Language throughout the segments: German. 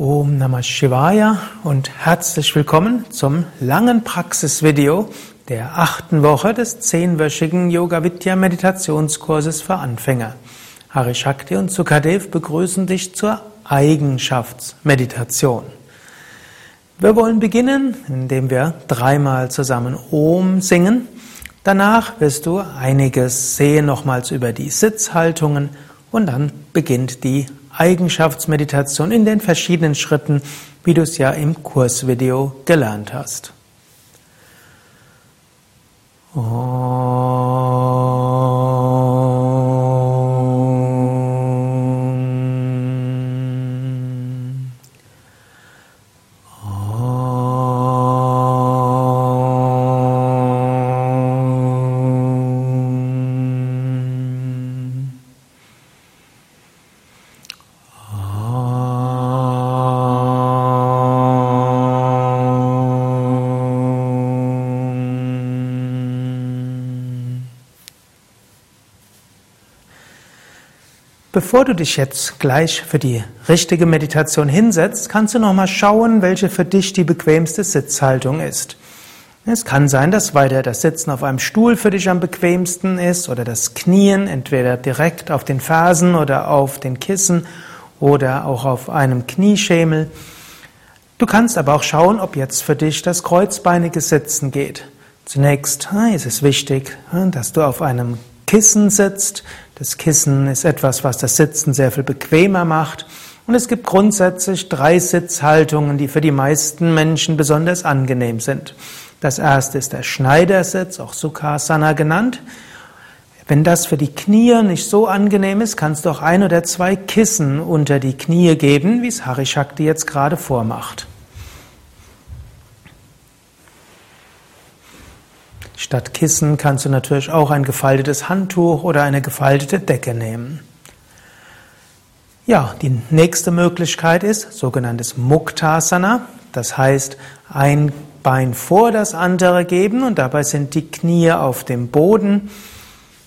Om Namah Shivaya und herzlich willkommen zum langen Praxisvideo der achten Woche des zehnwöchigen Yoga Vidya Meditationskurses für Anfänger. Hari Shakti und Sukadev begrüßen dich zur Eigenschaftsmeditation. Wir wollen beginnen, indem wir dreimal zusammen Om singen. Danach wirst du einiges sehen nochmals über die Sitzhaltungen und dann beginnt die Eigenschaftsmeditation in den verschiedenen Schritten, wie du es ja im Kursvideo gelernt hast. Bevor du dich jetzt gleich für die richtige Meditation hinsetzt, kannst du nochmal schauen, welche für dich die bequemste Sitzhaltung ist. Es kann sein, dass weiter das Sitzen auf einem Stuhl für dich am bequemsten ist oder das Knien entweder direkt auf den Fersen oder auf den Kissen oder auch auf einem Knieschemel. Du kannst aber auch schauen, ob jetzt für dich das kreuzbeinige Sitzen geht. Zunächst ah, ist es wichtig, dass du auf einem Kissen sitzt. Das Kissen ist etwas, was das Sitzen sehr viel bequemer macht. Und es gibt grundsätzlich drei Sitzhaltungen, die für die meisten Menschen besonders angenehm sind. Das erste ist der Schneidersitz, auch Sukhasana genannt. Wenn das für die Knie nicht so angenehm ist, kannst du auch ein oder zwei Kissen unter die Knie geben, wie es Harishakti jetzt gerade vormacht. Statt Kissen kannst du natürlich auch ein gefaltetes Handtuch oder eine gefaltete Decke nehmen. Ja, die nächste Möglichkeit ist sogenanntes Muktasana. Das heißt, ein Bein vor das andere geben und dabei sind die Knie auf dem Boden.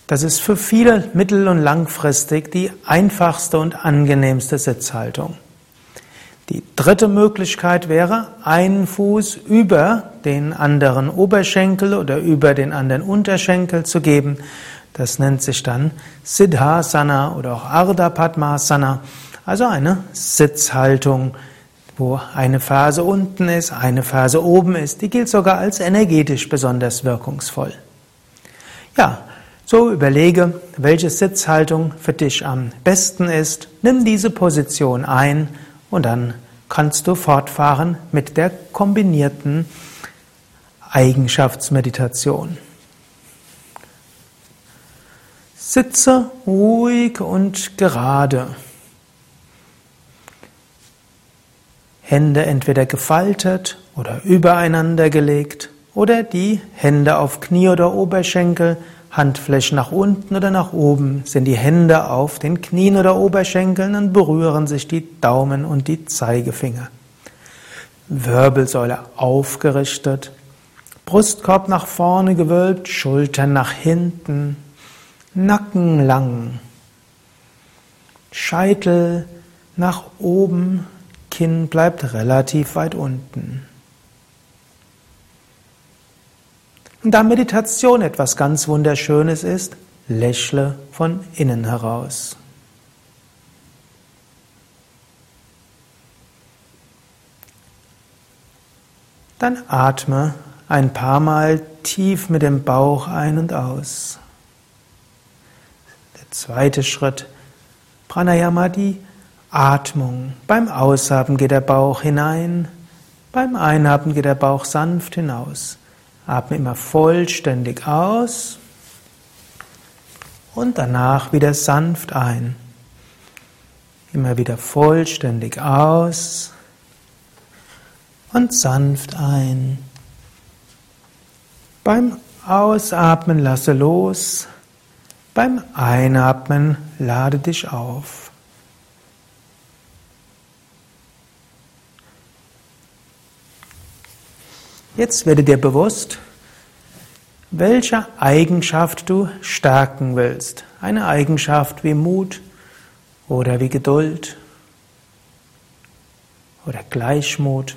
Das ist für viele mittel- und langfristig die einfachste und angenehmste Sitzhaltung. Die dritte Möglichkeit wäre, einen Fuß über den anderen Oberschenkel oder über den anderen Unterschenkel zu geben. Das nennt sich dann Siddhasana oder auch Ardha Padmasana, also eine Sitzhaltung, wo eine Phase unten ist, eine Phase oben ist. Die gilt sogar als energetisch besonders wirkungsvoll. Ja, so überlege, welche Sitzhaltung für dich am besten ist. Nimm diese Position ein und dann kannst du fortfahren mit der kombinierten Eigenschaftsmeditation. Sitze ruhig und gerade. Hände entweder gefaltet oder übereinander gelegt oder die Hände auf Knie oder Oberschenkel Handflächen nach unten oder nach oben, sind die Hände auf den Knien oder Oberschenkeln und berühren sich die Daumen und die Zeigefinger. Wirbelsäule aufgerichtet, Brustkorb nach vorne gewölbt, Schultern nach hinten, Nacken lang, Scheitel nach oben, Kinn bleibt relativ weit unten. Und da Meditation etwas ganz Wunderschönes ist, lächle von innen heraus. Dann atme ein paar Mal tief mit dem Bauch ein und aus. Der zweite Schritt, Pranayama, die Atmung. Beim Ausatmen geht der Bauch hinein, beim Einatmen geht der Bauch sanft hinaus. Atme immer vollständig aus und danach wieder sanft ein. Immer wieder vollständig aus und sanft ein. Beim Ausatmen lasse los, beim Einatmen lade dich auf. Jetzt werde dir bewusst, welche Eigenschaft du stärken willst. Eine Eigenschaft wie Mut oder wie Geduld oder Gleichmut,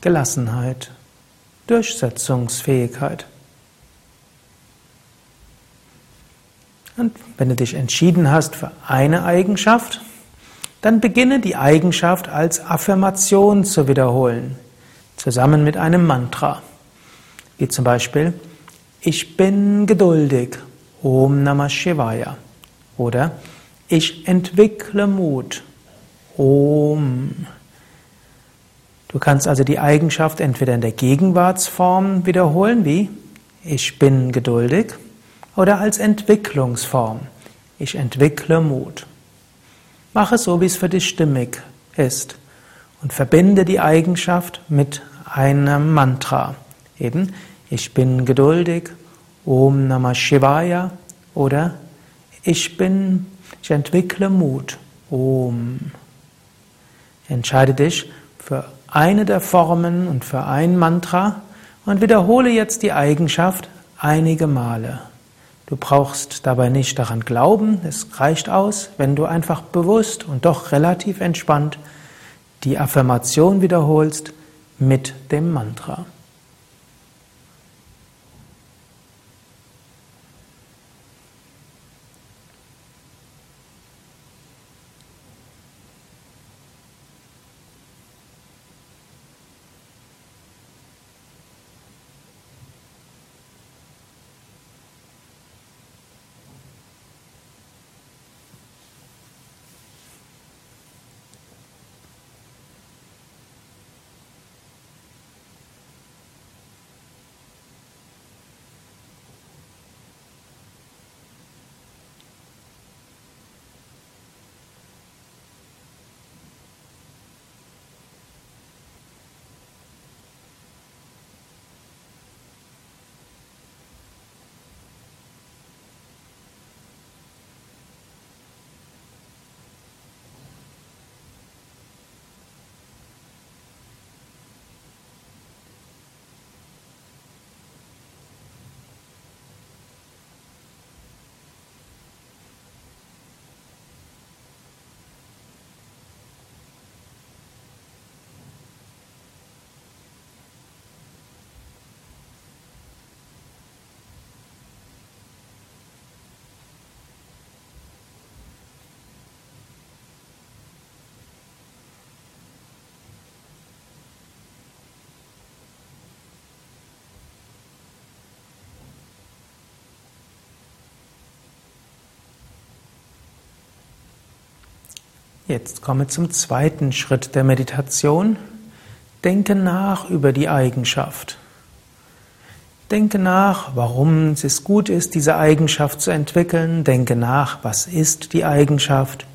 Gelassenheit, Durchsetzungsfähigkeit. Und wenn du dich entschieden hast für eine Eigenschaft, dann beginne die Eigenschaft als Affirmation zu wiederholen, zusammen mit einem Mantra. Wie zum Beispiel, ich bin geduldig, Om Namah Shivaya. Oder ich entwickle Mut, Om. Du kannst also die Eigenschaft entweder in der Gegenwartsform wiederholen, wie ich bin geduldig, oder als Entwicklungsform, ich entwickle Mut. Mach es so, wie es für dich stimmig ist und verbinde die Eigenschaft mit einem Mantra. Eben, ich bin geduldig, Om Namah Shivaya oder ich bin, ich entwickle Mut, Om. Entscheide dich für eine der Formen und für ein Mantra und wiederhole jetzt die Eigenschaft einige Male. Du brauchst dabei nicht daran glauben, es reicht aus, wenn du einfach bewusst und doch relativ entspannt die Affirmation wiederholst mit dem Mantra. Jetzt komme zum zweiten Schritt der Meditation. Denke nach über die Eigenschaft. Denke nach, warum es gut ist, diese Eigenschaft zu entwickeln. Denke nach, was ist die Eigenschaft.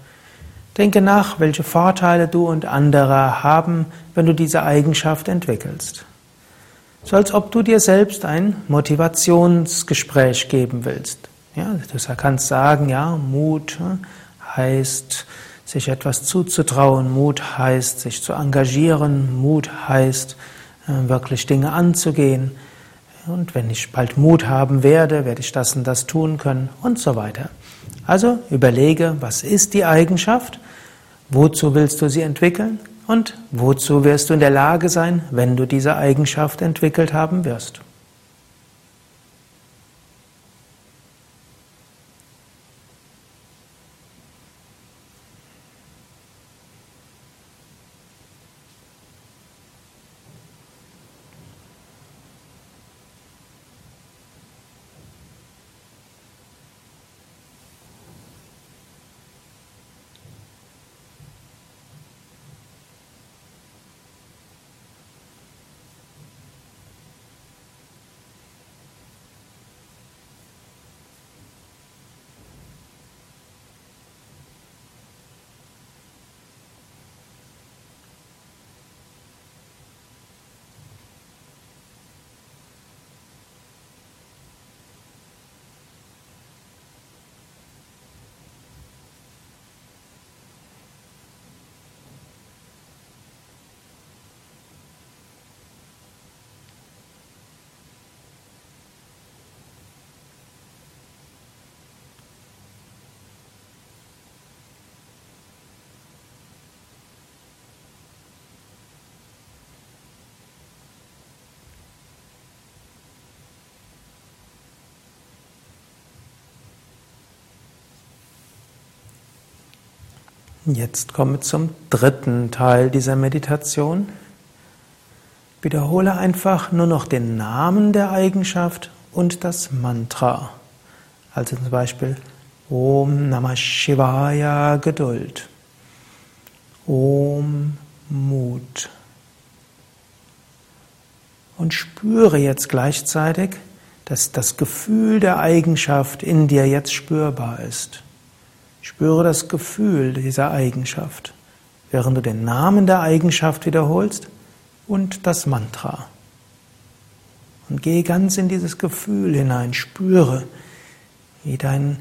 Denke nach, welche Vorteile du und andere haben, wenn du diese Eigenschaft entwickelst. So als ob du dir selbst ein Motivationsgespräch geben willst. Ja, du kannst sagen, ja, Mut hm, heißt sich etwas zuzutrauen. Mut heißt, sich zu engagieren. Mut heißt, äh, wirklich Dinge anzugehen. Und wenn ich bald Mut haben werde, werde ich das und das tun können und so weiter. Also überlege, was ist die Eigenschaft? Wozu willst du sie entwickeln? Und wozu wirst du in der Lage sein, wenn du diese Eigenschaft entwickelt haben wirst? Jetzt komme zum dritten Teil dieser Meditation. Wiederhole einfach nur noch den Namen der Eigenschaft und das Mantra. Also zum Beispiel Om Namah Shivaya Geduld. Om Mut. Und spüre jetzt gleichzeitig, dass das Gefühl der Eigenschaft in dir jetzt spürbar ist. Spüre das Gefühl dieser Eigenschaft, während du den Namen der Eigenschaft wiederholst und das Mantra. Und gehe ganz in dieses Gefühl hinein, spüre, wie dein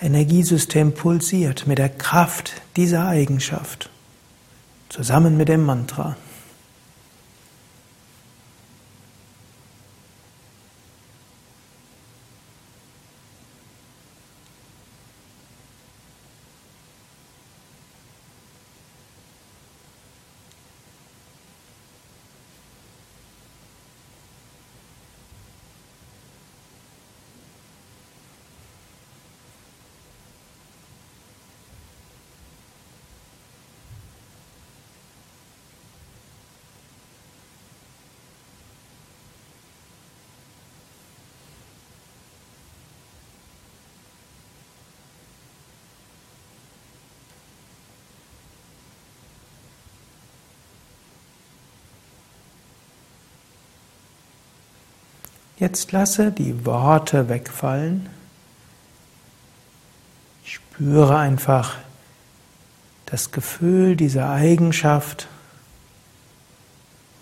Energiesystem pulsiert mit der Kraft dieser Eigenschaft, zusammen mit dem Mantra. Jetzt lasse die Worte wegfallen. Spüre einfach das Gefühl dieser Eigenschaft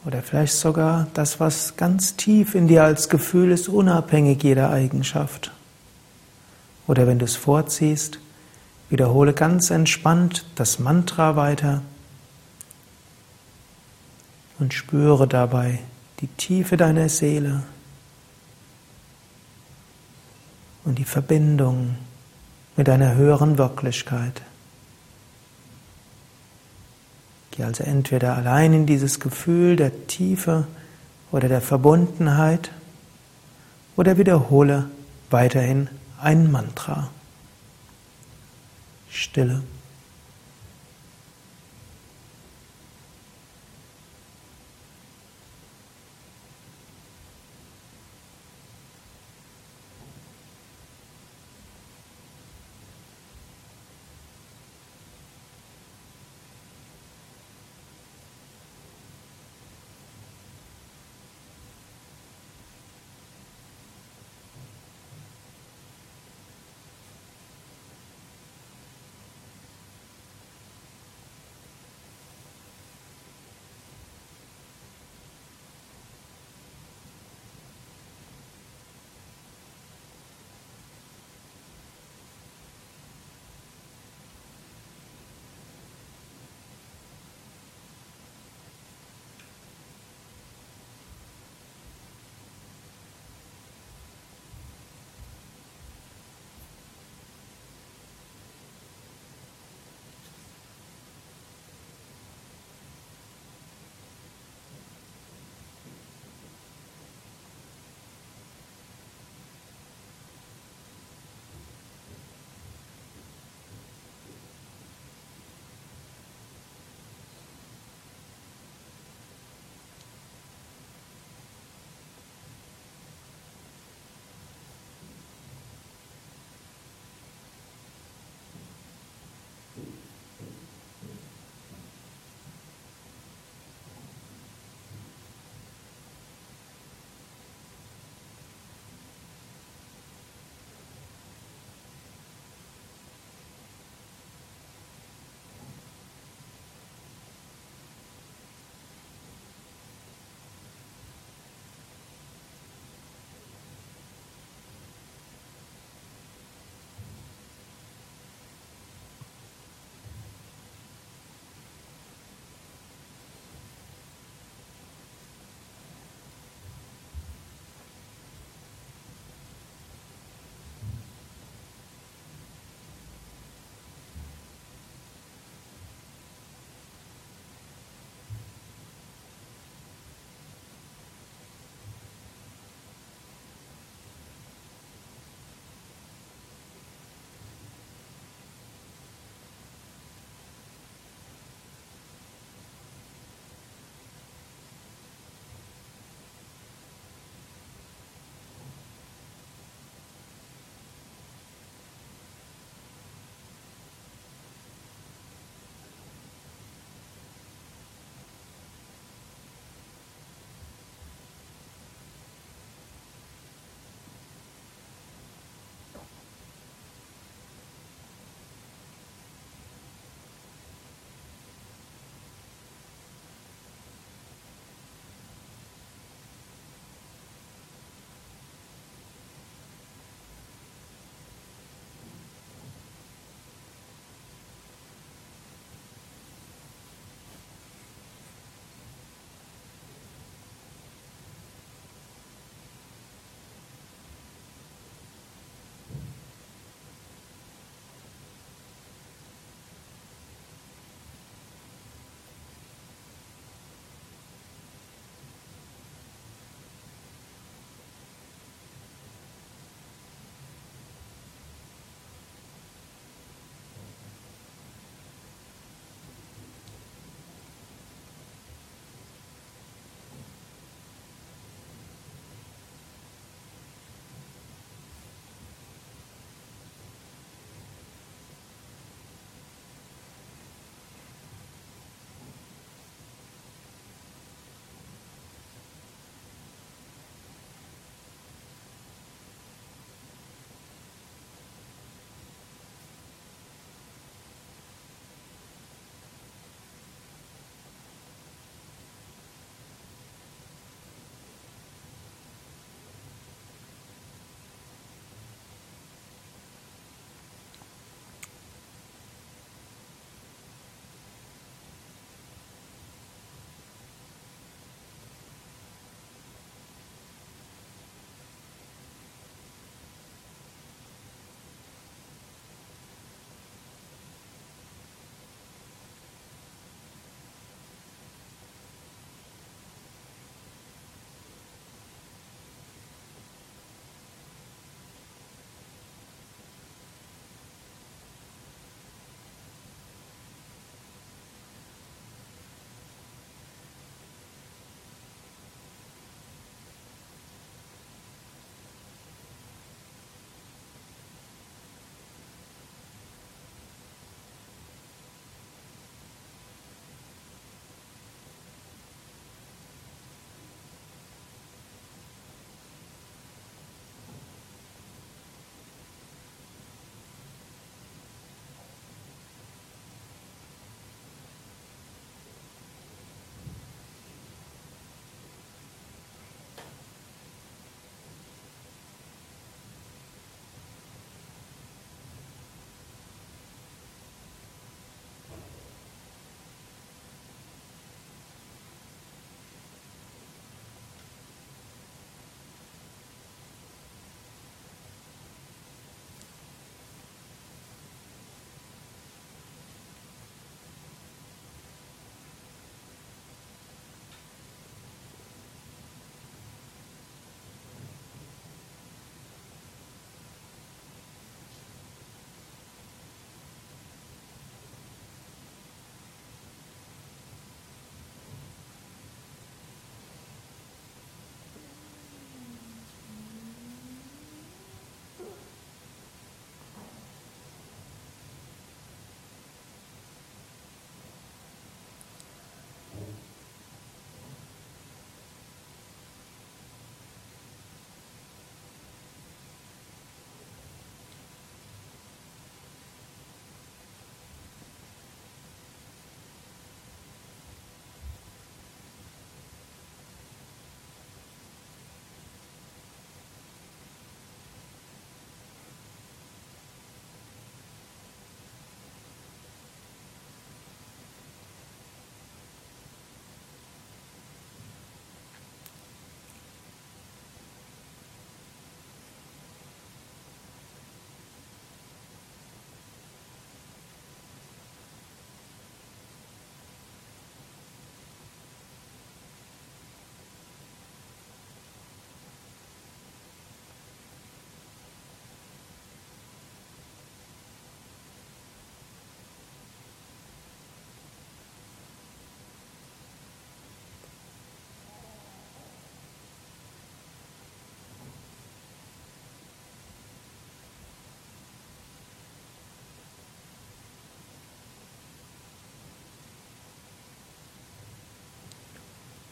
oder vielleicht sogar das, was ganz tief in dir als Gefühl ist, unabhängig jeder Eigenschaft. Oder wenn du es vorziehst, wiederhole ganz entspannt das Mantra weiter und spüre dabei die Tiefe deiner Seele und die Verbindung mit einer höheren Wirklichkeit. Geh also entweder allein in dieses Gefühl der Tiefe oder der Verbundenheit oder wiederhole weiterhin ein Mantra. Stille.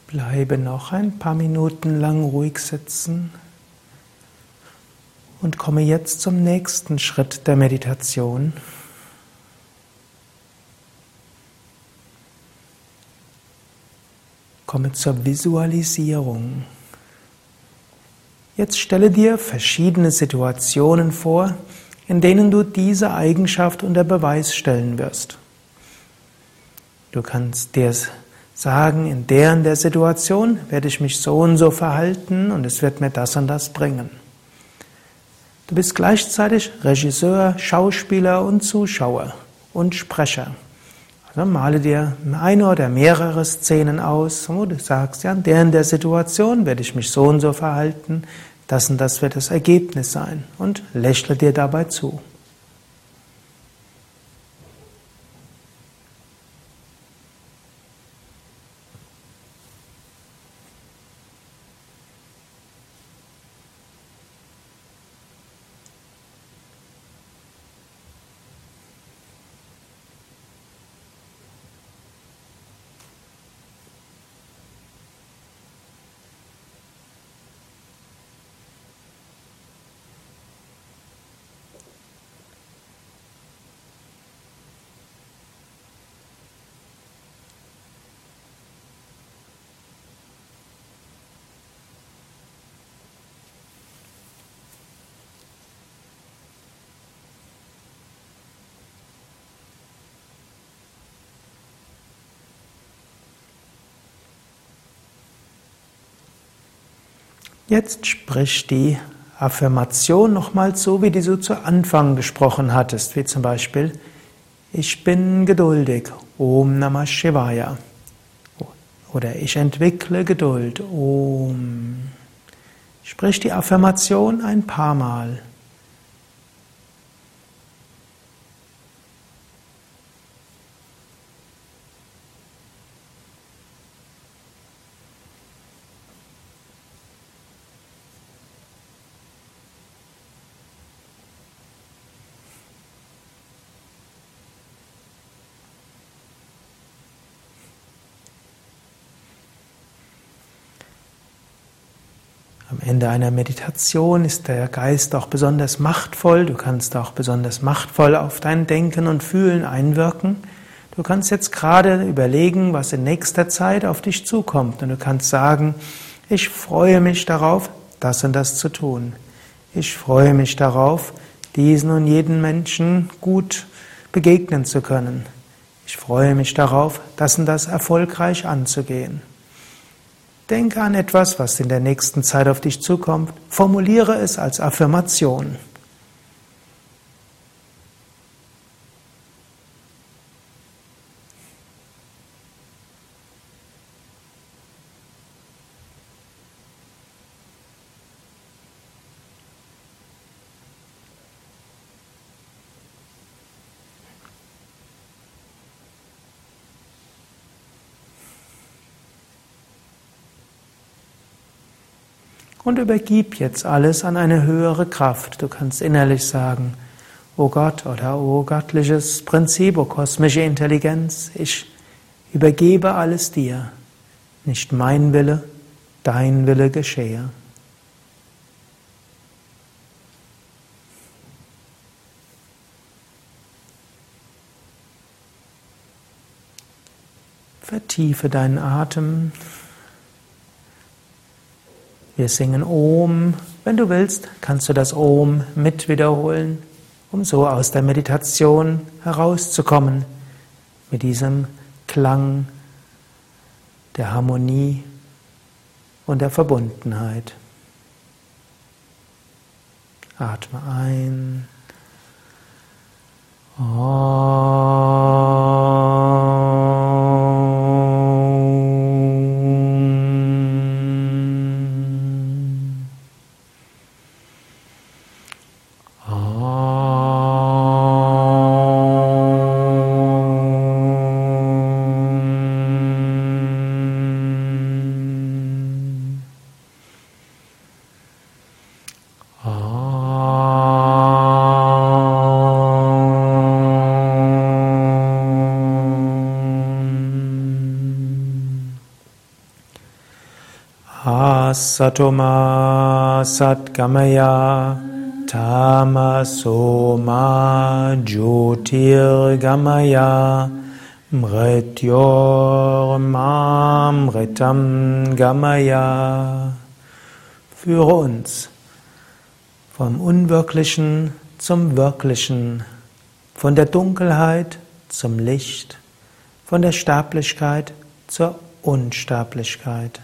Bleibe noch ein paar Minuten lang ruhig sitzen und komme jetzt zum nächsten Schritt der Meditation. Komme zur Visualisierung. Jetzt stelle dir verschiedene Situationen vor, in denen du diese Eigenschaft unter Beweis stellen wirst. Du kannst dir sagen, in der und der Situation werde ich mich so und so verhalten und es wird mir das und das bringen. Du bist gleichzeitig Regisseur, Schauspieler und Zuschauer und Sprecher. Also male dir eine oder mehrere Szenen aus, wo du sagst, ja, in der in der Situation werde ich mich so und so verhalten, das und das wird das Ergebnis sein und lächle dir dabei zu. Jetzt sprich die Affirmation nochmal so, wie die du zu Anfang gesprochen hattest, wie zum Beispiel Ich bin geduldig, Om Namah Shivaya. Oder ich entwickle Geduld, Om. Sprich die Affirmation ein paar Mal. Ende einer Meditation ist der Geist auch besonders machtvoll. Du kannst auch besonders machtvoll auf dein Denken und Fühlen einwirken. Du kannst jetzt gerade überlegen, was in nächster Zeit auf dich zukommt. Und du kannst sagen, ich freue mich darauf, das und das zu tun. Ich freue mich darauf, diesen und jeden Menschen gut begegnen zu können. Ich freue mich darauf, das und das erfolgreich anzugehen. Denke an etwas, was in der nächsten Zeit auf dich zukommt. Formuliere es als Affirmation. Und übergib jetzt alles an eine höhere Kraft. Du kannst innerlich sagen, O Gott oder O göttliches Prinzip, O kosmische Intelligenz, ich übergebe alles dir. Nicht mein Wille, dein Wille geschehe. Vertiefe deinen Atem. Wir singen Om. Wenn du willst, kannst du das Om mit wiederholen, um so aus der Meditation herauszukommen mit diesem Klang der Harmonie und der Verbundenheit. Atme ein. Om. Asatoma Satgamaya Tamasoma Jyotirgamaya Mrityormamritam Gamaya Führe uns vom Unwirklichen zum Wirklichen, von der Dunkelheit zum Licht, von der Sterblichkeit zur Unsterblichkeit.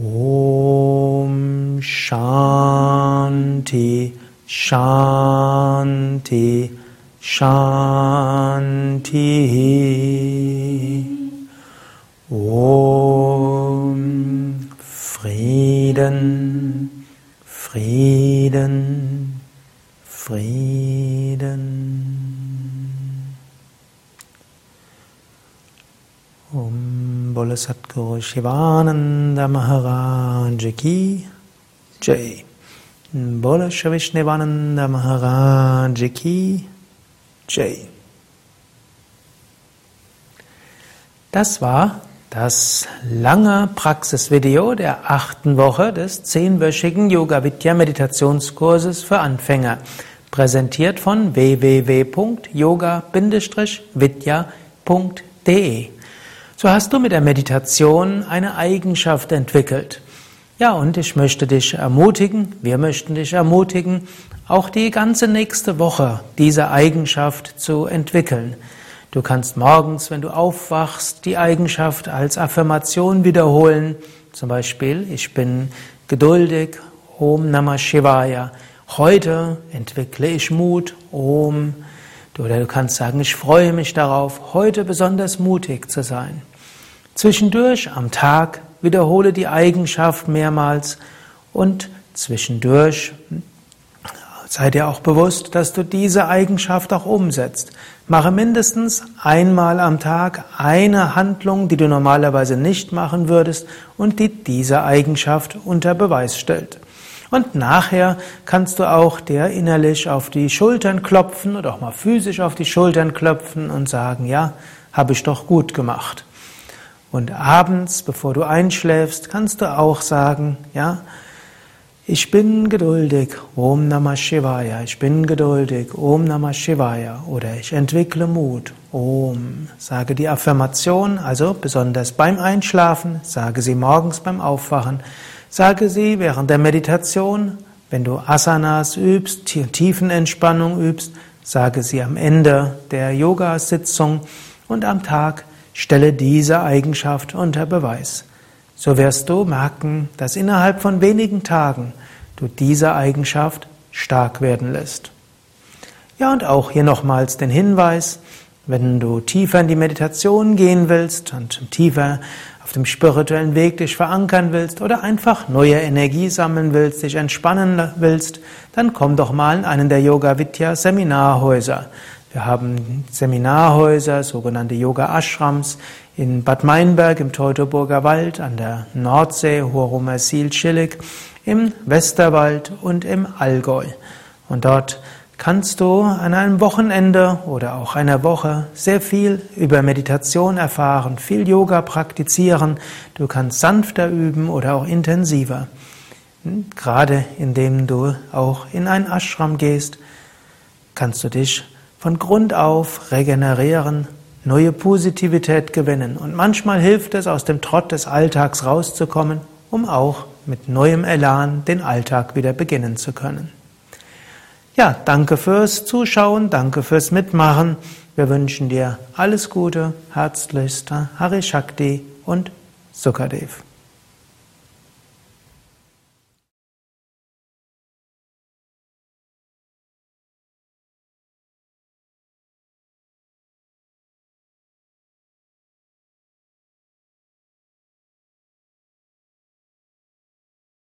Om Shanti Shanti Shanti. Om Frieden Frieden Frieden Om Bole Satguru Shivananda Maharaj Ki Jai. Bole Shivishnevananda Maharaj Ki Jai. Das war das lange Praxisvideo der achten Woche des zehnwöchigen Yoga Vidya Meditationskurses für Anfänger, präsentiert von www.yoga-vidya.de. So hast du mit der Meditation eine Eigenschaft entwickelt. Ja, und ich möchte dich ermutigen, wir möchten dich ermutigen, auch die ganze nächste Woche diese Eigenschaft zu entwickeln. Du kannst morgens, wenn du aufwachst, die Eigenschaft als Affirmation wiederholen. Zum Beispiel, ich bin geduldig, Om Namah Shivaya. Heute entwickle ich Mut, Om. Oder du kannst sagen, ich freue mich darauf, heute besonders mutig zu sein. Zwischendurch am Tag wiederhole die Eigenschaft mehrmals und zwischendurch sei dir auch bewusst, dass du diese Eigenschaft auch umsetzt. Mache mindestens einmal am Tag eine Handlung, die du normalerweise nicht machen würdest und die diese Eigenschaft unter Beweis stellt. Und nachher kannst du auch dir innerlich auf die Schultern klopfen oder auch mal physisch auf die Schultern klopfen und sagen, ja, habe ich doch gut gemacht. Und abends, bevor du einschläfst, kannst du auch sagen, ja, ich bin geduldig, Om Namah Shivaya, ich bin geduldig, Om Namah Shivaya, oder ich entwickle Mut, Om. Sage die Affirmation, also besonders beim Einschlafen, sage sie morgens beim Aufwachen, sage sie während der Meditation, wenn du Asanas übst, Tiefenentspannung übst, sage sie am Ende der Yoga-Sitzung und am Tag Stelle diese Eigenschaft unter Beweis. So wirst du merken, dass innerhalb von wenigen Tagen du diese Eigenschaft stark werden lässt. Ja, und auch hier nochmals den Hinweis, wenn du tiefer in die Meditation gehen willst und tiefer auf dem spirituellen Weg dich verankern willst oder einfach neue Energie sammeln willst, dich entspannen willst, dann komm doch mal in einen der Yoga Vidya Seminarhäuser. Wir haben Seminarhäuser, sogenannte Yoga-Ashrams in Bad Meinberg im Teutoburger Wald, an der Nordsee, Hurumersil-Schillig, im Westerwald und im Allgäu. Und dort kannst du an einem Wochenende oder auch einer Woche sehr viel über Meditation erfahren, viel Yoga praktizieren. Du kannst sanfter üben oder auch intensiver. Gerade indem du auch in ein Ashram gehst, kannst du dich von Grund auf regenerieren, neue Positivität gewinnen. Und manchmal hilft es, aus dem Trott des Alltags rauszukommen, um auch mit neuem Elan den Alltag wieder beginnen zu können. Ja, danke fürs Zuschauen, danke fürs Mitmachen. Wir wünschen dir alles Gute, herzlichst Hari Shakti und Sukadev.